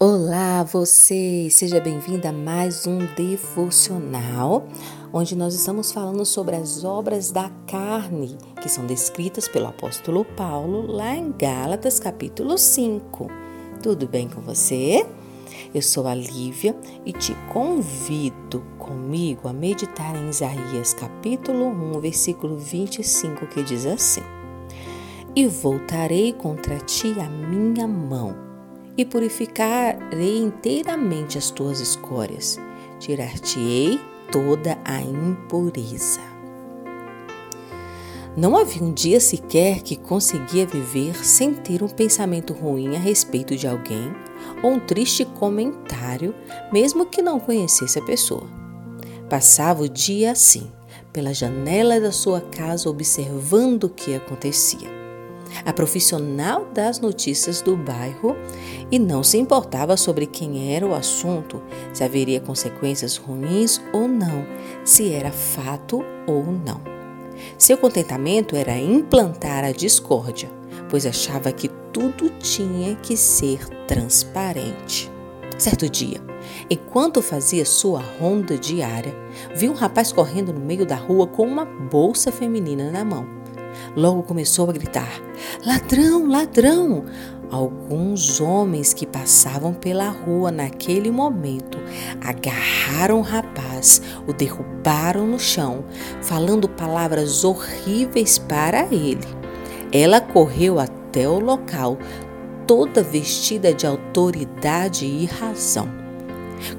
Olá, você! Seja bem-vinda a mais um devocional, onde nós estamos falando sobre as obras da carne, que são descritas pelo apóstolo Paulo lá em Gálatas, capítulo 5. Tudo bem com você? Eu sou a Lívia e te convido comigo a meditar em Isaías, capítulo 1, versículo 25, que diz assim: E voltarei contra ti a minha mão e purificarei inteiramente as tuas escórias, tirar-te-ei toda a impureza. Não havia um dia sequer que conseguia viver sem ter um pensamento ruim a respeito de alguém ou um triste comentário, mesmo que não conhecesse a pessoa. Passava o dia assim, pela janela da sua casa, observando o que acontecia a profissional das notícias do bairro e não se importava sobre quem era o assunto, se haveria consequências ruins ou não, se era fato ou não. Seu contentamento era implantar a discórdia, pois achava que tudo tinha que ser transparente. Certo dia, enquanto fazia sua ronda diária, viu um rapaz correndo no meio da rua com uma bolsa feminina na mão. Logo começou a gritar: Ladrão, ladrão! Alguns homens que passavam pela rua naquele momento agarraram o rapaz, o derrubaram no chão, falando palavras horríveis para ele. Ela correu até o local, toda vestida de autoridade e razão.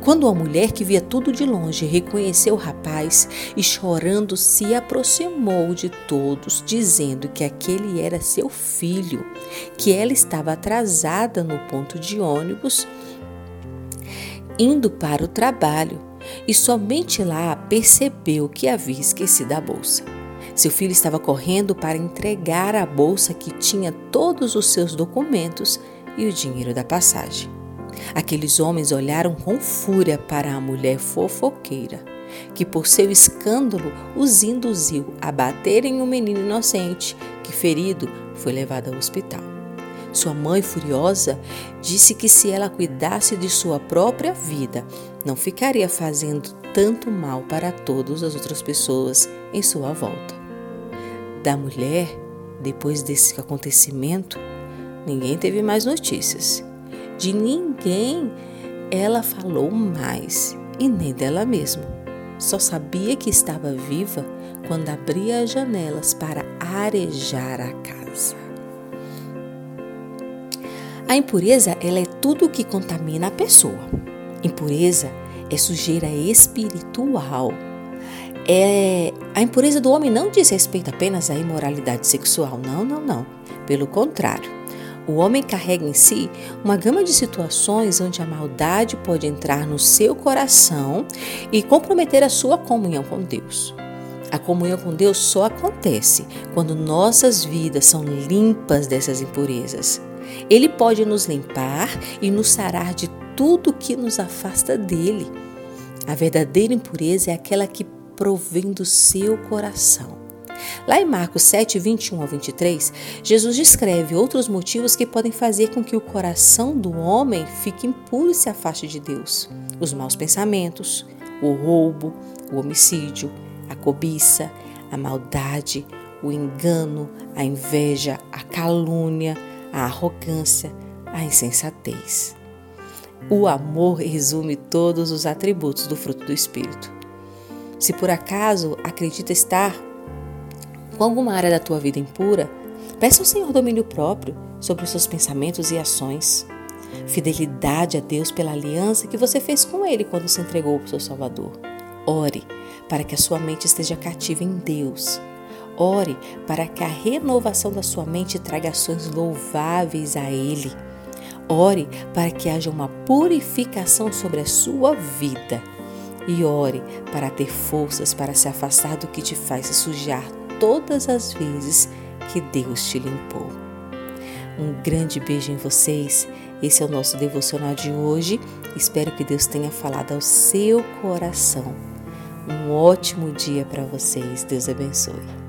Quando a mulher que via tudo de longe reconheceu o rapaz e chorando se aproximou de todos, dizendo que aquele era seu filho, que ela estava atrasada no ponto de ônibus, indo para o trabalho, e somente lá percebeu que havia esquecido a bolsa. Seu filho estava correndo para entregar a bolsa que tinha todos os seus documentos e o dinheiro da passagem. Aqueles homens olharam com fúria para a mulher fofoqueira, que por seu escândalo os induziu a baterem um menino inocente, que ferido foi levado ao hospital. Sua mãe, furiosa, disse que se ela cuidasse de sua própria vida, não ficaria fazendo tanto mal para todas as outras pessoas em sua volta. Da mulher, depois desse acontecimento, ninguém teve mais notícias. De ninguém ela falou mais e nem dela mesma. Só sabia que estava viva quando abria as janelas para arejar a casa. A impureza ela é tudo o que contamina a pessoa. Impureza é sujeira espiritual. É, a impureza do homem não diz respeito apenas à imoralidade sexual, não, não, não. Pelo contrário, o homem carrega em si uma gama de situações onde a maldade pode entrar no seu coração e comprometer a sua comunhão com Deus. A comunhão com Deus só acontece quando nossas vidas são limpas dessas impurezas. Ele pode nos limpar e nos sarar de tudo que nos afasta dele. A verdadeira impureza é aquela que provém do seu coração. Lá em Marcos 7, 21 a 23, Jesus descreve outros motivos que podem fazer com que o coração do homem fique impuro e se afaste de Deus: os maus pensamentos, o roubo, o homicídio, a cobiça, a maldade, o engano, a inveja, a calúnia, a arrogância, a insensatez. O amor resume todos os atributos do fruto do Espírito. Se por acaso acredita estar com alguma área da tua vida impura, peça ao Senhor domínio próprio sobre os seus pensamentos e ações. Fidelidade a Deus pela aliança que você fez com Ele quando se entregou para o seu Salvador. Ore para que a sua mente esteja cativa em Deus. Ore para que a renovação da sua mente traga ações louváveis a Ele. Ore para que haja uma purificação sobre a sua vida. E ore para ter forças para se afastar do que te faz se sujar todas as vezes que Deus te limpou. Um grande beijo em vocês. Esse é o nosso devocional de hoje. Espero que Deus tenha falado ao seu coração. Um ótimo dia para vocês. Deus abençoe.